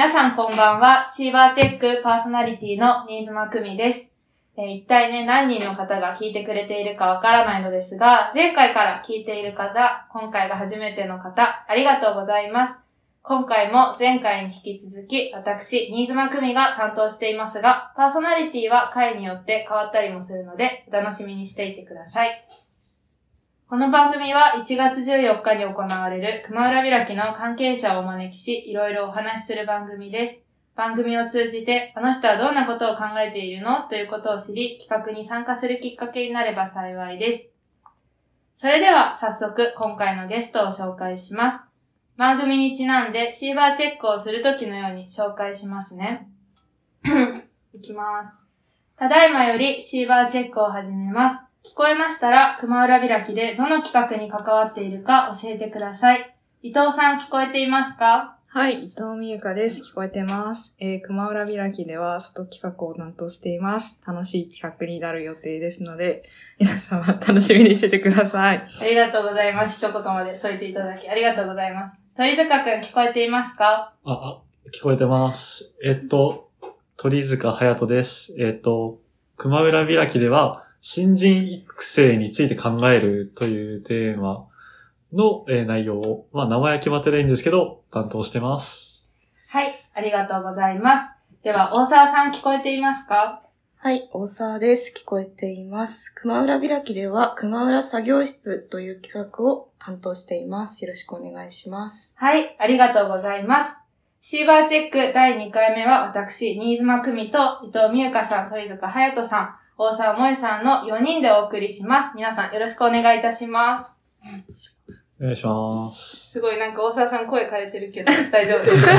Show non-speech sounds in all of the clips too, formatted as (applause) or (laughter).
皆さんこんばんは。シーバーチェックパーソナリティの新妻久美です。えー一体ね、何人の方が聞いてくれているかわからないのですが、前回から聞いている方、今回が初めての方、ありがとうございます。今回も前回に引き続き、私、新妻久美が担当していますが、パーソナリティは回によって変わったりもするので、お楽しみにしていてください。この番組は1月14日に行われる熊浦開きの関係者をお招きし、いろいろお話しする番組です。番組を通じて、あの人はどんなことを考えているの？ということを知り、企画に参加するきっかけになれば幸いです。それでは早速今回のゲストを紹介します。番組にちなんでシーバーチェックをするときのように紹介しますね。(laughs) いきます。ただいまよりシーバーチェックを始めます。聞こえましたら、熊浦開きでどの企画に関わっているか教えてください。伊藤さん聞こえていますか？はい、伊藤美優香です。聞こえてます。えー、熊浦開きでは外企画を担当しています。楽しい企画になる予定ですので、皆様楽しみにしててください。ありがとうございます。一言まで添えていただきありがとうございます。鳥塚くん聞こえていますか？あ、あ、聞こえてます。えっと、鳥塚隼人です。えっと、熊浦開きでは、新人育成について考えるというテーマの、えー内容を、まあ名前は決まってないんですけど、担当してます。はい、ありがとうございます。では、大沢さん聞こえていますか？はい、大沢です。聞こえています。熊浦開きでは、熊浦作業室という企画を担当しています。よろしくお願いします。はい、ありがとうございます。シーバーチェック第2回目は私、新妻久美と伊藤美優香さん、鳥塚隼人さん、大沢萌さんの4人でお送りします。皆さんよろしくお願いいたします。お願いします。すごいなんか大沢さん声枯れてるけど、大丈夫ですか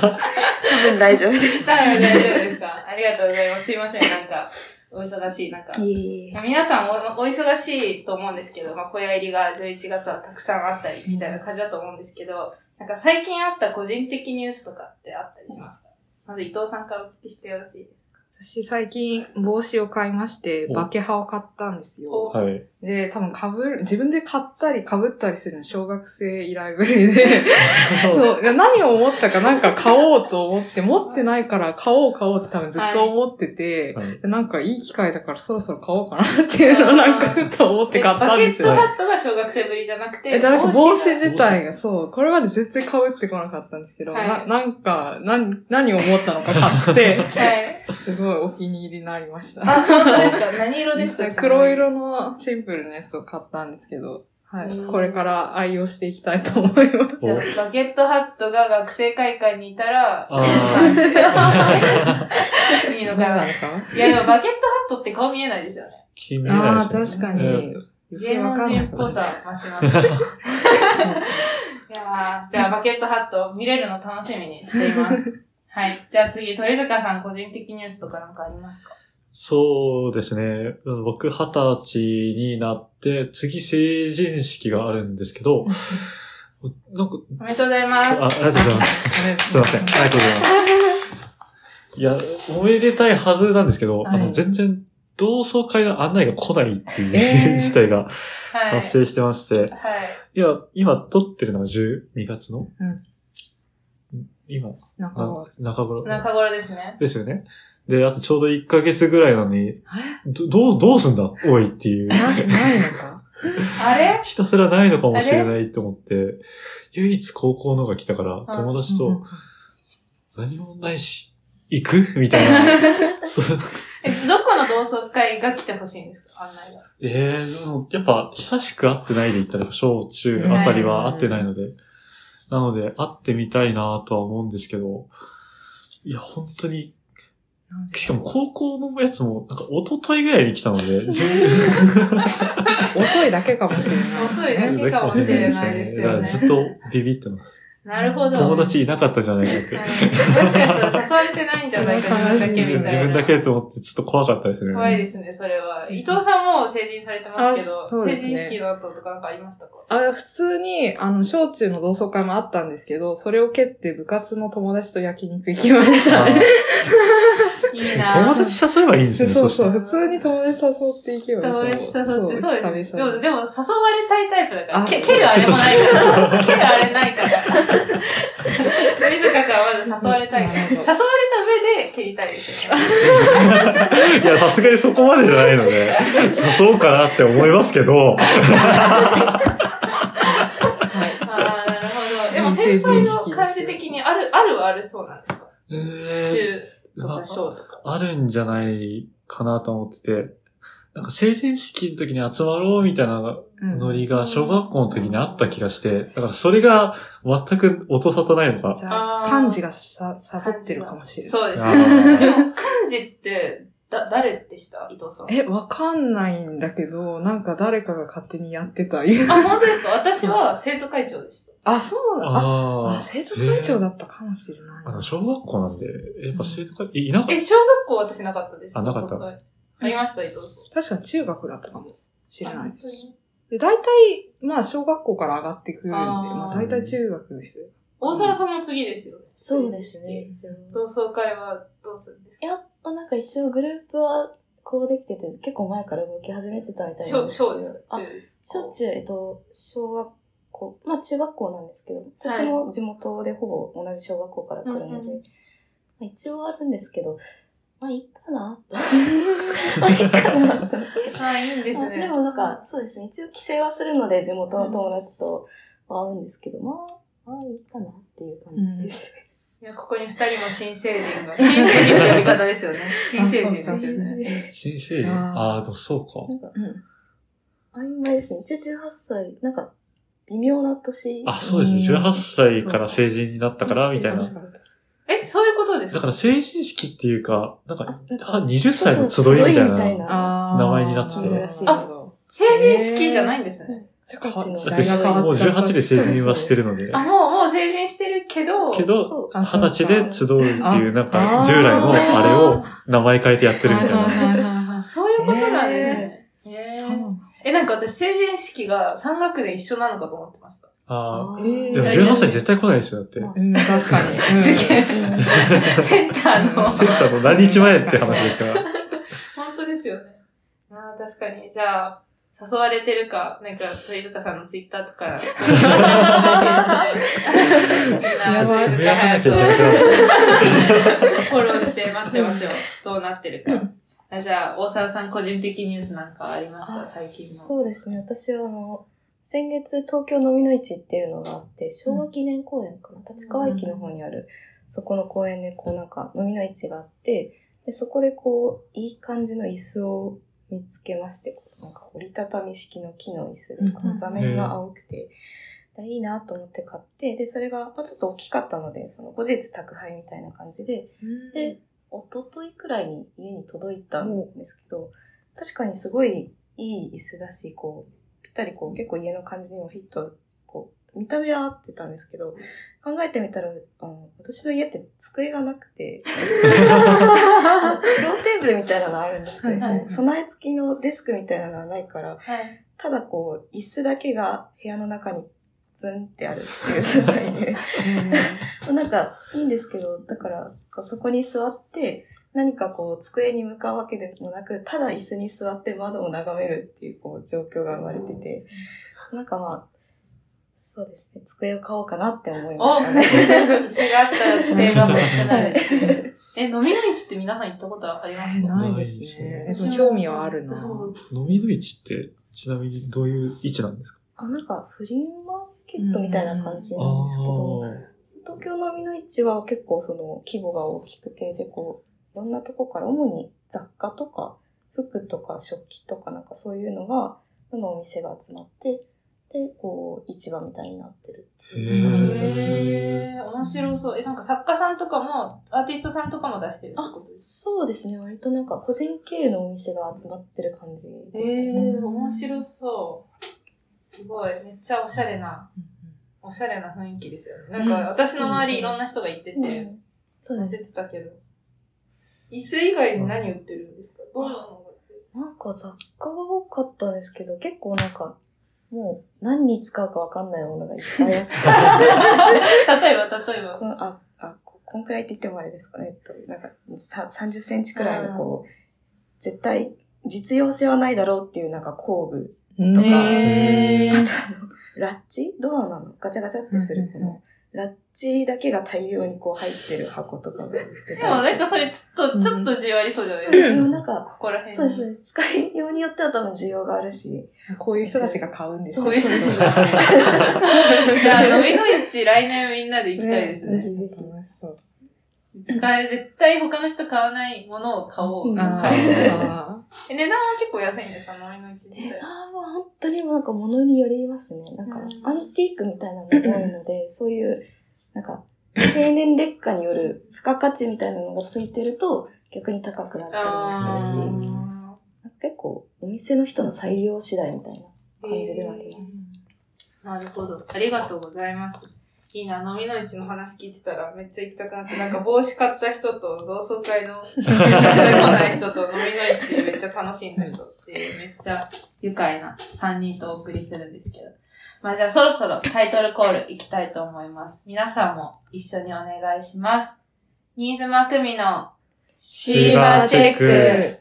多分大丈夫で大丈夫ですか？ありがとうございます。すいません、なんか、お忙しい、なんか。いえいえ。皆さんおお忙しいと思うんですけど、まあ、小屋入りが11月はたくさんあったり、みたいな感じだと思うんですけど、なんか最近あった個人的ニュースとかってあったりしますか？まず伊藤さんからお聞きしてよろしいです私最近帽子を買いまして、おバケハを買ったんですよ。はい。で、多分被る、自分で買ったり被ったりするの小学生以来ぐらいで、(laughs) そう、何を思ったかなんか買おうと思って、持ってないから買おう買おうって多分ずっと思ってて、はい。でなんかいい機会だからそろそろ買おうかなっていうのをなんかふと思って買ったんですよ。バケットハットが小学生ぶりじゃなくて、え、じゃなくて帽子が自体が、そう、これまで絶対被ってこなかったんですけど、はいななんか、なん、何を思ったのか買って、はい。すごいお気に入りになりました。あ、本当ですか何色ですか？(laughs) 黒色のシンプルなやつを買ったんですけど、はうんい。これから愛用していきたいと思います。バケットハットが学生会館にいたら、あ (laughs) いいのかな？いかや、でもバケットハットって顔見えないですよね。気見えないああ、ですね。確かに。芸能人っぽさ増します。(laughs) いやーじゃあバケットハット見れるの楽しみにしています。はい。じゃあ次、鳥塚さん個人的ニュースとかなんかありますか？そうですね。僕、二十歳になって、次成人式があるんですけど、(laughs) なんか、おめでとうございます。あありがとうございます。(laughs) すいません。ありがとうございます。いや、おめでたいはずなんですけど、はいあの、全然、同窓会の案内が来ないっていう、(laughs) えー事態がはい。発生してまして、はい。いや、今撮ってるのが12月の、うん今、なんか、な中頃。中頃ですね。ですよね。で、あとちょうど1ヶ月ぐらいなのに、え？どどう、どうすんだ？おいっていう。な、ないのか？(laughs) あれ？ひたすらないのかもしれないと思って、唯一高校のが来たから、友達と、何もないし、行く？みたいな。(laughs) え、どこの同窓会が来てほしいんですか？案内が。えー、でもやっぱ、久しく会ってないで言ったら、小中あたりは会ってないので、なので、会ってみたいなとは思うんですけど、いや、本当に、しかも高校のやつも、なんか一昨日ぐらいに来たので、(laughs) 遅いだけかもしれない。遅いだけかもしれないですよね。だからずっとビビってます。なるほど。友達いなかったじゃないかって。はいもしかしたら誘われてないんじゃないか、自分だけみたいな。自分だけと思ってちょっと怖かったですね。怖いですね、それは。伊藤さんも成人されてますけど、ね成人式の後とかなんかありましたか？あ、普通に、あの、小中の同窓会もあったんですけど、それを蹴って部活の友達と焼肉行きましたね。いいな友達誘えばいいんですよね。そうそう、普通に友達誘っていけばいい友達誘って、そうです。でも、でも誘われたいタイプだから。蹴るあれもないから。蹴るあれないから。誘われたい誘われた上で蹴りたいですよね。(laughs) いや、さすがにそこまでじゃないので、(laughs) 誘おうかなって思いますけど、はい。ああ、なるほど。でも先輩の感じ的にある、あるはあるそうなんですか？え中とか小とか。あるんじゃないかなと思ってて、なんか成人式の時に集まろうみたいなうんノリが小学校の時にあった気がして、だからそれが全く音沙汰ないのじか。ゃあ、漢字がさ、サボってるかもしれない。そうですあね。ーでも、漢字って、だ、誰でした？伊藤さん。え、わかんないんだけど、なんか誰かが勝手にやってた。あ、本当ですか？私は生徒会長でした。あ、そうだ。あ、ああ生徒会長だったかもしれないあ。あの、な。小学校なんで、やっぱ生徒会、えいなかっえ、小学校私なかったです。あなかったはいありました、伊藤さん。確か中学だったかもしれないですで、大体、まあ、小学校から上がってくるんで、あーまあ、大体中学ですよ。大沢さんも次ですよね。そうですね。同窓会はどうするんですいや、まあなんか一応グループはこうできてて、結構前から動き始めてたみたいかなんですけど。小小ですか？あ、中ですか小中、えっと、小学校、まあ中学校なんですけど、はい私も地元でほぼ同じ小学校から来るので、うんうんまあ、一応あるんですけど、まあいいかなと。(laughs) まあいいかなと。あ、いいんですまあでね。もなんか、そうですね、一応帰省はするので地元の友達とは会うんですけど、まあ、まあいいかなっていう感じです。いや、ここに二人も新成人が。新成人って呼び方ですよね。新成人で新成人あーあでもそうか。なんか、うん。曖昧ですね。一応18歳、なんか、微妙な年。あ、そうですね。うん18歳から成人になったから、みたいな。え、そういうことですか？だから成人式っていうか、なんか、あなんかは20歳の集いみたいな。名前になっててるらしいなるほど成人式じゃないんですね。もう18で成人はしてるので。あ、もう、もう成人してるけど、けど、あ二十歳で集うっていう、なんかあ、従来のあれを名前変えてやってるみたいな。そういうことなんですね。え、なんか私成人式が3学年一緒なのかと思ってました。ああ。えーでも18歳絶対来ないですよ、だって。うん、確かに。うん受験センターの。センターの何日前って話ですか？ら。本当ですよね。ああ、確かに。じゃあ、誘われてるか、なんか、鳥塚さんのツイッターとか、やばいつぶやかなきゃいけなくなる。フォローして待ってますよ。どうなってるか。あじゃあ、大沢さん個人的ニュースなんかありましたあ最近の。そうですね。私はあの、先月東京飲みの市っていうのがあって、昭和記念公園かな、立川駅の方にある、そこの公園でこうなんか飲みの市があって、でそこでこう、いい感じの椅子を見つけまして、なんか折りたたみ式の木の椅子で、こうん。の座面が青くて、でいいなと思って買って、で、それが、まあ、ちょっと大きかったので、その後日宅配みたいな感じで、で、一昨日くらいに家に届いたんですけど、確かにすごいいい椅子だし、こう、ぴったりこう、結構家の感じにもフィット、こう、見た目は合ってたんですけど、考えてみたら、あの私の家って机がなくて、ローテーブルみたいなのあるんですけど、備え付きのデスクみたいなのはないから、はい。ただこう、椅子だけが部屋の中にツンってあるっていう状態で、(laughs) なんかいいんですけど、だからそこに座って、何かこう机に向かうわけでもなく、ただ椅子に座って窓を眺めるっていうこう状況が生まれてて、なんかまあ、そうですね、机を買おうかなって思いまおしたね。椅子があったら机が欲しくなる。(laughs) え、飲みの市って皆さん行ったことありますか？ないですね。えっと興味はあるな。飲みの市って、ちなみにどういう位置なんですか？あ、なんかフリーマーケットみたいな感じあなんですけど、あ東京飲みの市は結構その規模が大きくて、で、こう、いろんなとこから、主に雑貨とか、服とか食器とかなんかそういうのが、そのお店が集まって、で、こう、市場みたいになってるっていう感じです。へえ、面白そう。え、なんか作家さんとかも、アーティストさんとかも出してるってことですそうですね、割となんか個人経営のお店が集まってる感じでえしたね。ー、面白そう。すごい、めっちゃおしゃれな、おしゃれな雰囲気ですよね。なんか私の周りいろんな人が行ってて、うんそう載せです。てたけど。椅子以外に何売ってるんですか？どんなのなんか雑貨が多かったんですけど、結構なんか、もう何に使うかわかんないものがいっぱいあって。例えば、例えば。このあ、あ、ここんくらいって言ってもあれですか？ね、えっと、なんかさ30センチくらいのこう、絶対実用性はないだろうっていうなんか工具、うんとかあとあの、ラッチ？ドアなの？ガチャガチャってするこの、ラッチだけが大量にこう入ってる箱とかが売ってたりでもなんかそれちょっと、ちょっとじわりそうじゃないですか。なんか、ここら辺に。そうですね。使いようによっては多分需要があるし。こういう人たちが買うんですよこういう人たちがじゃあ、飲みの市来年みんなで行きたいですね。ぜひぜひ楽しそう。使え、絶対他の人買わないものを買おう。うん買え値段は結構安いんですか飲みの市自値体。段は本当になんか物によりますね。なんかうんアンティークみたいなのが多いので、(clears throat) そういう、なんか、経年劣化による付加価値みたいなのがついてると逆に高くなったりもするし、結構お店の人の裁量次第みたいなー感じではあります。なるほど。ありがとうございます。いいな、飲みの市の話聞いてたらめっちゃ行きたくなって、なんか帽子買った人と同窓会の (laughs) 来ない人と飲みの市めっちゃ楽しんだ人っていうめっちゃ愉快な3人とお送りするんですけど。まあじゃあそろそろタイトルコール行きたいと思います。皆さんも一緒にお願いします。新妻久美のシーバーチェック。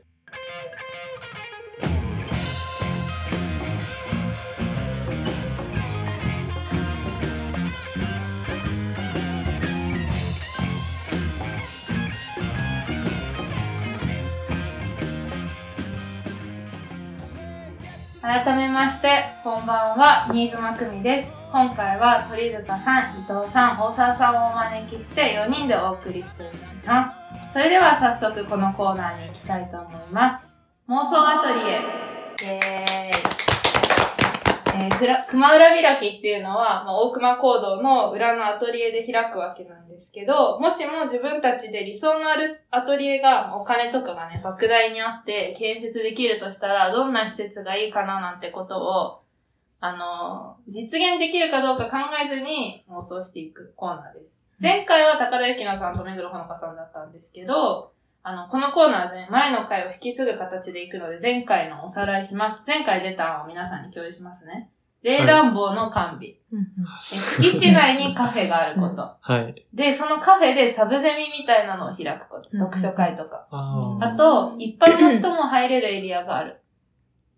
改めまして、こんばんは、新妻久美です。今回は鳥塚さん、伊藤さん、大沢さんをお招きして4人でお送りしております。それでは早速このコーナーに行きたいと思います。妄想アトリエ。熊浦開きっていうのは、まあ、大熊講堂の裏のアトリエで開くわけなんですけど、もしも自分たちで理想のあるアトリエがお金とかがね、莫大にあって建設できるとしたら、どんな施設がいいかななんてことを、あのー実現できるかどうか考えずに妄想していくコーナーです。前回は高田幸乃さんと目黒ほのかさんだったんですけど、あの、このコーナーで前の回を引き継ぐ形でいくので、前回のおさらいします。前回出た案を皆さんに共有しますね。冷暖房の完備。敷地内にカフェがあること。はい。で、そのカフェでサブゼミみたいなのを開くこと。うん読書会とか。ああと、一般の人も入れるエリアがある。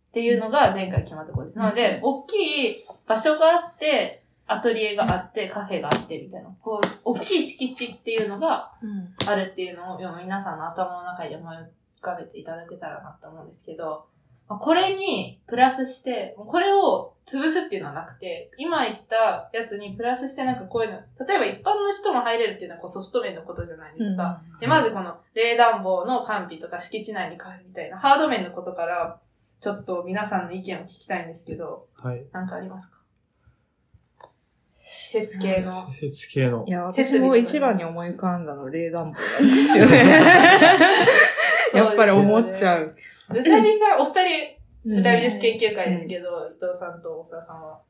っていうのが前回決まったことです。なので、大きい場所があって、アトリエがあって、カフェがあって、みたいな。こう、大きい敷地っていうのがうんあるっていうのを、皆さんの頭の中に思い浮かべていただけたらなと思うんですけど、まあこれにプラスして、これを潰すっていうのはなくて、今言ったやつにプラスしてなんかこういうの、例えば一般の人も入れるっていうのはこうソフト面のことじゃないですか。で、まずこの冷暖房の完備とか敷地内にカフェみたいなハード面のことから、ちょっと皆さんの意見を聞きたいんですけど、はい。なんかありますか？施設系の。施設系のい。や、私も一番に思い浮かんだの冷暖房なん (laughs) (laughs) ですよね。やっぱり思っちゃう。う。うさびさん、お二人、うん大美術研究会ですけど、伊藤さんと大沢さんは、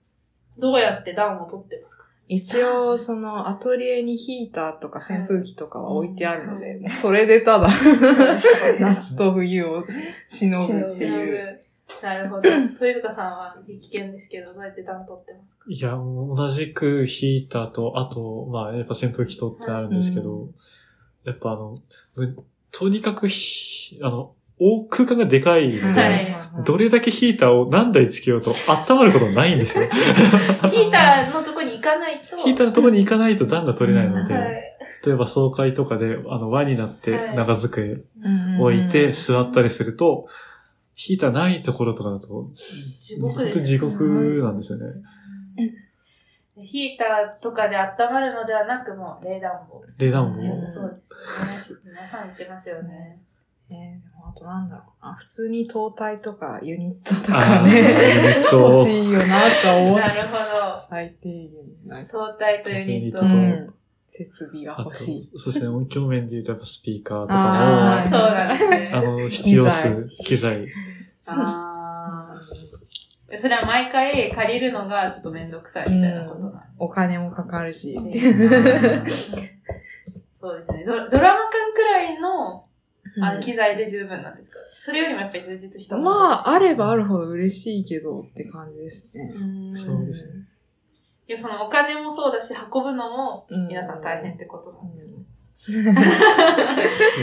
どうやって暖を取ってますか？一応、その、アトリエにヒーターとか扇風機とかは置いてあるので、それでただ、(laughs) 夏と冬をしのぐっていう。なるほど。鳥塚さんは危険ですけど、どうやって暖取ってますか？いや、もう同じくヒーターと、あと、まあ、やっぱ扇風機とってあるんですけど、うやっぱあの、むとにかくひ、あの、大空間がでかいので、はいどれだけヒーターを何台つけようと温まることないんですよ。(laughs) ヒーターのとこに行かないと。ヒーターのところに行かないと暖が取れないので、はい。例えば総会とかで、あの、輪になってはい長机うん置いて座ったりすると、ヒーターないところとかだと、地獄です本当に地獄なんですよね。ヒーターとかで温まるのではなく、もう冷暖房。冷暖房。うんそうですね。皆さん言ってますよね。あとなんだろうな。普通に灯体とかユニットとかね、ユニット欲しいよなとは思っなるほど。最低限なんか、灯体とユニット。ユニットうん、設備が欲しい。、そうですね、音響面で言うとやっぱスピーカーとああ、かそうなんですも、ね。あの、必要数、機材。ああ。それは毎回借りるのがちょっとめんどくさいみたいなことなお金もかかるし。そうですね。ドドラマくんくらいのあ機材で十分なんですか？それよりもやっぱり充実したものまあ、あればあるほど嬉しいけどって感じですね。うんそうですね。いや、そのお金もそうだし、運ぶのもうん皆さん大変ってことなんでうんそう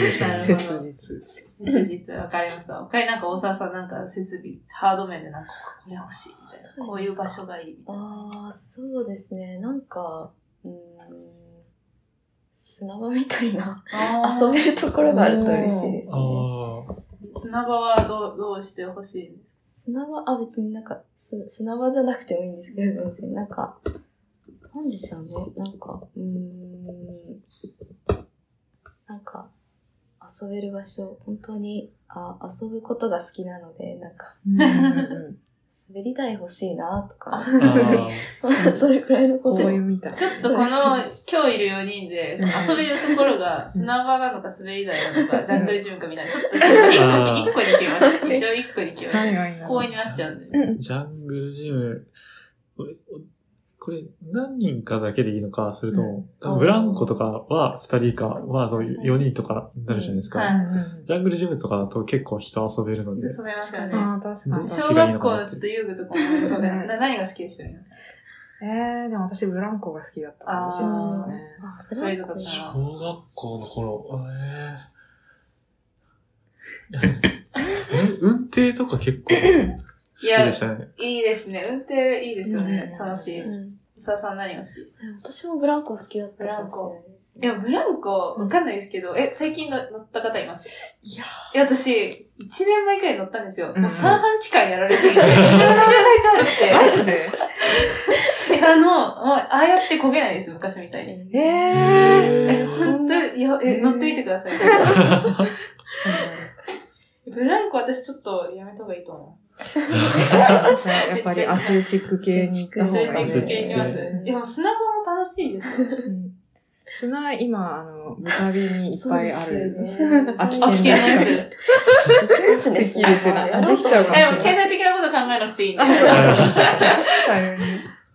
ですね切実。切実わかりました。他になんか大沢さんなんか設備、ハード面でなんかこれ欲しいみたいな。こういう場所がいいみたいな。ああ、そうですね。なんか、うーん、砂場みたいな遊べるところがあると嬉しいですね。あ砂場はどうどうしてほしいんです砂場、あ、別になんか、す砂場じゃなくてもいいんですけど、なんか、なんでしょうね。なんか、うーん、なんか、遊べる場所、本当に、あ、遊ぶことが好きなので、なんか、うんうん (laughs) 滑り台欲しいなとか、(laughs) それくらいのこことういうみたい。ちょっとこの、今日いる4人で、その遊べるところが砂場なのか滑り台なのか、ジャングルジムかみたいな、ちょっと一個に、一個に決めました。一応一個に決めまし何がいいた。な公園になっちゃうんで。うんジャングルジム、これ、何人かだけでいいのか、それとも、多分ブランコとかは2人か、まあ4人とかになるじゃないですか。ジャングルジムとかだと結構人遊べるので、遊べますよね。ああ、確かに。小学校のちょっと遊具とかも浮かべ何が好きでした？皆さん。えー、でも私ブランコが好きだったかもしれないですね。小学校の頃、えー、(laughs) 運転とか結構好きでしたね。いいですね。運転いいですよね。うん楽しい。さん何が好きですか？私もブランコ好きだったかもしれないや、ブランコ、わかんないですけど、え、最近の乗った方います？いやいや、私、1年前くらい乗ったんですよ。うんもう三半期間やられていて、めちゃめちゃ体調悪くて。マジで？で (laughs) あの、もう、ああやって焦げないです、昔みたいに。ええ、ー。ほんと、いや、え、えー乗ってみてください。(laughs) 私ちょっとやめた方がいいと思じゃあやっぱりアスレチック系に行ったう。方がいいで行きます。うんいや、もう砂場も楽しいですよ。うん砂、今、あの、豚火にいっぱいある。そうですよね秋あ、危険なやつ。できできるってできちゃうかもえ、でも経済的なこと考えなくていいんで。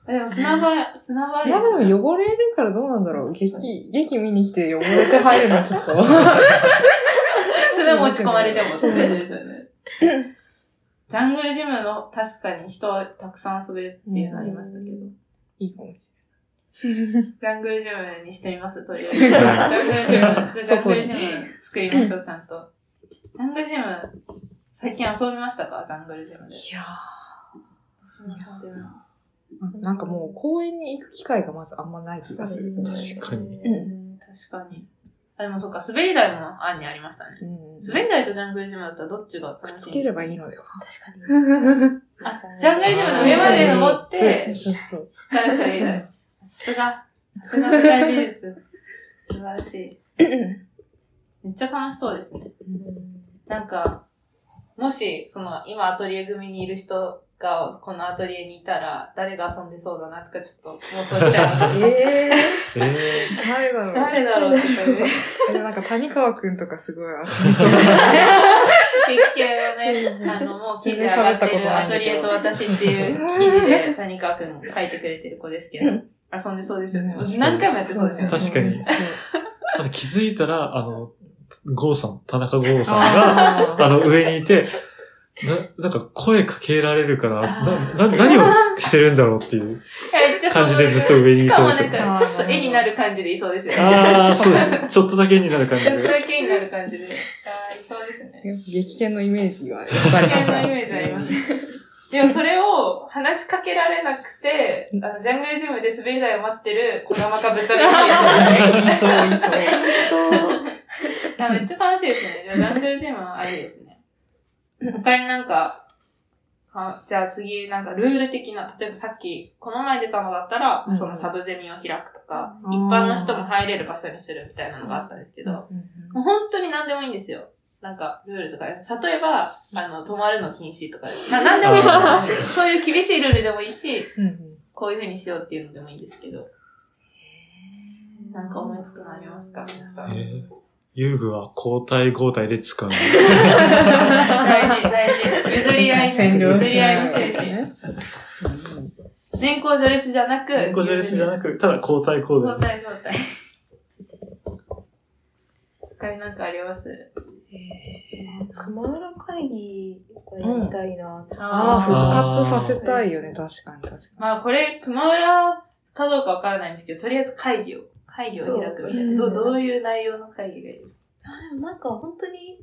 でも砂場、砂場砂場でも汚れるからどうなんだろう。劇、劇見に来て汚れて入るのはちょっと。それ持ち込まれてもって感じですよね。(laughs) ジャングルジムの確かに人はたくさん遊べるっていうのありましたけど。いいかもしジャングルジムにしてみます、とりあえず。(laughs) ジャングルジム、じゃあジャングルジム作りましょう、ちゃんと。ジャングルジム、最近遊びましたか？ジャングルジムで。れない。いや私も遊んでるな。ーなんかもう公園に行く機会がまずあんまない気がする。確かにうん確かに。あ、でもそっか、滑り台も案にありましたね。うん。滑り台とジャングルジムだったらどっちが楽しいつければいいのでは。確かに。あ、ジャングルジムの上まで登って、そうそうから滑り台。さすが、さすが舞台美術。素晴らしい。めっちゃ楽しそうですね。なんか、もし、その、今アトリエ組にいる人が、このアトリエにいたら、誰が遊んでそうだなとか、ちょっと妄想しちゃいました。ええー、誰だろう。誰だろうって言って。えなんか谷川くんとかすごい遊びそう。劇系のね、あの、もう記事上がってるアトリエと私っていう記事で谷川くん書いてくれてる子ですけど、遊んでそうですよね。うん何回もやってそうですよね。確かにあと気づいたら、あの、ゴーさん、田中ゴーさんが、ああの、上にいて、な、なんか声かけられるから、な、な、何をしてるんだろうっていう。(laughs) 感じでずっと上にいそうですよしかもなんか、ちょっと絵になる感じでいそうですよね。ああ、そうです (laughs) ね。ちょっとだけになる感じちょっとで。だけになる感じで。ああ、いそうですね。激剣のイメージがやっぱり。危険なイメージあります。(laughs) でもそれを話しかけられなくて、あの、ジャングルジムで滑り台を待ってる小玉かぶったらいいいそういそう。や、めっちゃ楽しいですね。じゃあ、ジャングルジムはありですね。他になんか、あじゃあ次、なんかルール的な、例えばさっき、この前出たのだったら、うん。そのサブゼミを開くとか、うん。一般の人も入れる場所にするみたいなのがあったん。ですけど、もう本当に何でもいいんですよ。なんか、ルールとか。例えば、あの、泊まるの禁止とか、まあ何でもいい。(laughs) そういう厳しいルールでもいいし、うんうん。こういう風にしようっていうのでもいいんですけど、なんか思いつくのありますか？皆さん。えー遊具は交代交代で使う。大事、大事。譲り合い、譲り合いの精神。ね。年功序列じゃなく、個序列じゃなく、ただ交代交交代。代交代。他になんかあります？熊浦会議がやりたいなって。あああ、復活させたいよね、確かに確かまあこれ、熊浦かどうかわからないんですけど、とりあえず会議を。会議を開くみたいな。どどういう内容の会議がいい？ですあでもなんか本当に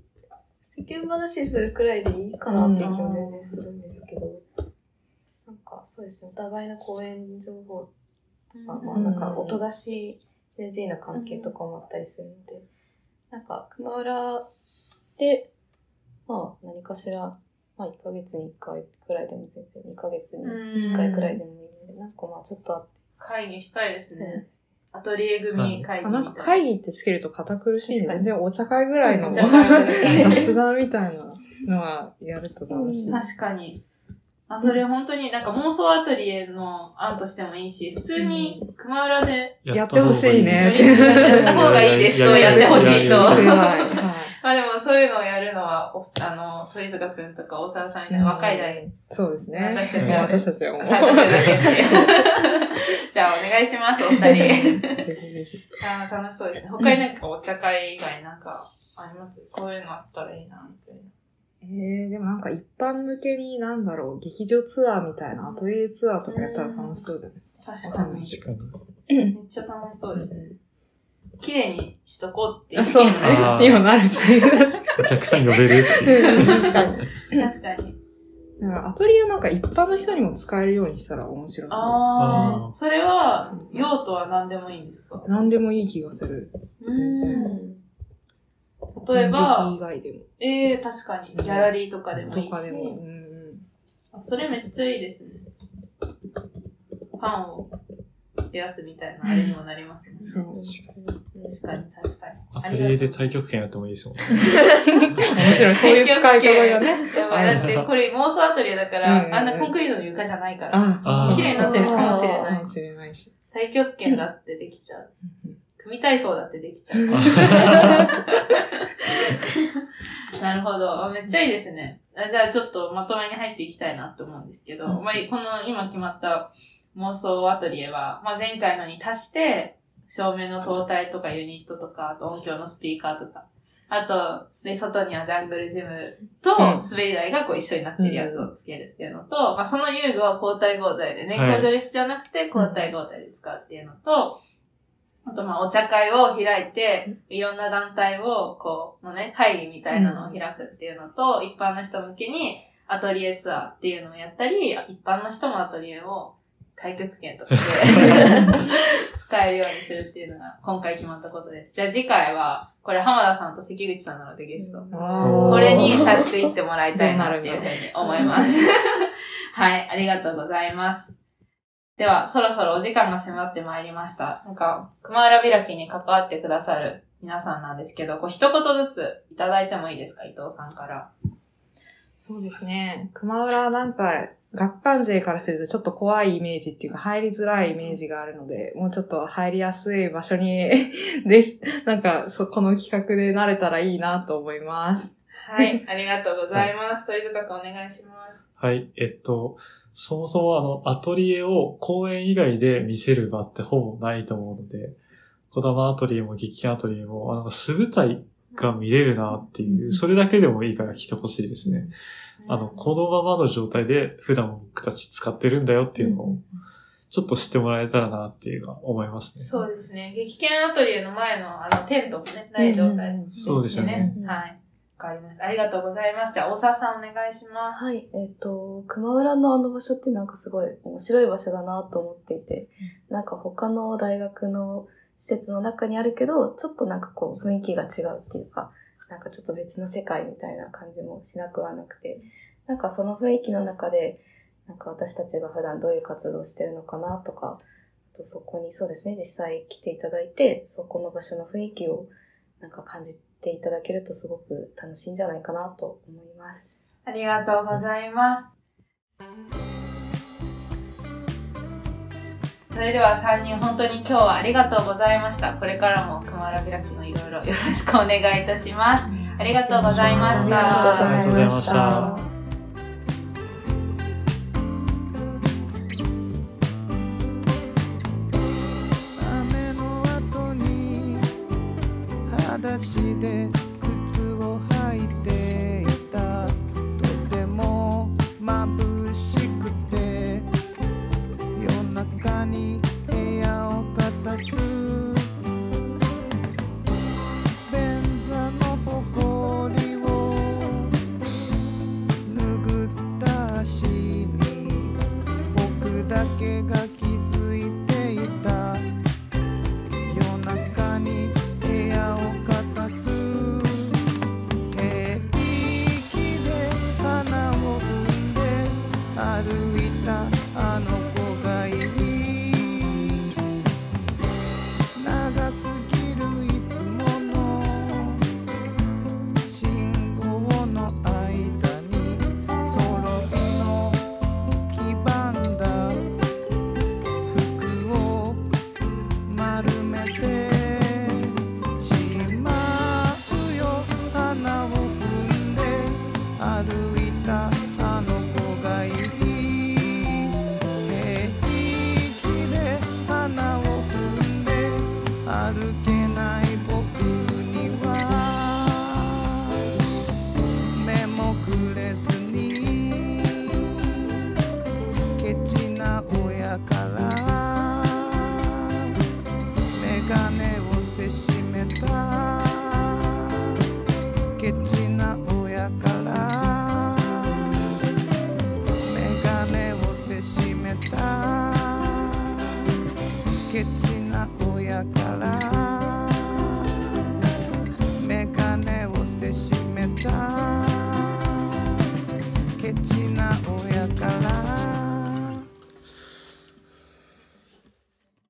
世間話するくらいでいいかなっていう気も全然するんですけど、なんかそうですね、お互いの講演情報とか、まあなんか音出し NG の関係とかもあったりするので、なんか熊浦で、まあ何かしら、まあ1ヶ月に1回くらいでも全然2ヶ月に1回くらいでもいいので、なんかまあちょっとあって、会議したいですね。アトリエ組会議みたいな。あなんか会議ってつけると堅苦しいんで、全然お茶会ぐらいの (laughs) 雑談みたいなのはやると楽しい。確かに。あ、それ本当になんか妄想アトリエの案としてもいいし、普通に熊浦でやってほしいね。やった方がいいですと、やってほしいと。はいまあでもそういうのをやるのは、おあの、鳥塚くんとか大沢さんみたいな若い代、そうですね。私たちは私たちはもう。じゃあお願いします、お二人。(laughs) あー楽しそうですね。他になんかお茶会以外なんかあります？こういうのあったらいいな、みたいな。えー、でもなんか一般向けになんだろう、劇場ツアーみたいなアトリエツアーとかやったら楽しそうじゃないですか。確かに。確かに。めっちゃ楽しそうですね。綺麗にしとこうっていうあそうねあ。ー今なるし。お客さん呼べるっていう。確かに。確かに。(laughs) だからアトリエをなんか一般の人にも使えるようにしたら面白そうああ、それは、用途は何でもいいんですかですね。何でもいい気がする。うん。例えば演劇以、外でも。ええ確かに。ギャラリーとかでもいいし。とかでも。うんうん。あそれめっちゃいいですね。ファンを増やすみたいなあれにもなりますね。そう。確かに、確かに。アトリエで太極拳やってもいいですもんね。もちろんそういう使い方がね。でもだってこれ妄想アトリエだから、うんあんなコンクリートの床じゃないから、綺麗になってるかもしれないかもしれないし。太極拳だってできちゃう。組体操だってできちゃう。(laughs) なるほど。あめっちゃいいですね。あじゃあちょっとまとめに入っていきたいなと思うんですけど、この今決まった妄想アトリエは、まあ、前回のに足して、照明の灯体とかユニットとか、あと音響のスピーカーとか、あと、で、外にはジャングルジムとうん。滑り台がこう一緒になってるやつをつけるっていうのと、まあ、その遊具は交代交代で、年功序列じゃなくて交代交代で使うっていうのと、あと、まあ、お茶会を開いて、いろんな団体を、こう、のね、会議みたいなのを開くっていうのと、一般の人向けに、アトリエツアーっていうのをやったり、一般の人もアトリエを、太極拳とかで (laughs) 使えるようにするっていうのが、今回決まったことです。じゃあ次回は、これ浜田さんと関口さんなのでゲスト。これに足していってもらいたいなっていうふうに思います。(laughs) はい、ありがとうございます。では、そろそろお時間が迫ってまいりました。なんか、熊浦開きに関わってくださる皆さんなんですけど、こう一言ずついただいてもいいですか伊藤さんから。そうですね。熊浦なんか、学館勢からするとちょっと怖いイメージっていうか入りづらいイメージがあるので、もうちょっと入りやすい場所に、(laughs) で、なんか、そ、この企画でなれたらいいなと思います。はい、ありがとうございます。鳥塚くんお願いします。はい、えっと、そもそもあの、アトリエを公演以外で見せる場ってほぼないと思うので、小玉アトリエも劇団アトリエも、あの、素舞台が見れるなっていう、それだけでもいいから来てほしいですね。あの、このままの状態で普段僕たち使ってるんだよっていうのを、ちょっと知ってもらえたらなっていうのは思いますね。そうですね。劇研アトリエの前のあのテントもね、ない状態ですしね。そうですよねはい。わかりました。ありがとうございます。じゃあ、大沢さんお願いします。はい、えっ、と、熊浦のあの場所ってなんかすごい面白い場所だなと思っていて、なんか他の大学の施設の中にあるけど、ちょっとなんかこう雰囲気が違うっていうか、なんかちょっと別の世界みたいな感じもしなくはなくて、なんかその雰囲気の中で、なんか私たちが普段どういう活動をしてるのかなとか、あとそこにそうですね、実際来ていただいて、そこの場所の雰囲気をなんか感じていただけるとすごく楽しいんじゃないかなと思います。ありがとうございます。それでは3人本当に今日はありがとうございました。これからも熊原開きのいろいろよろしくお願いいたします。ありがとうございました。ありがとうございました。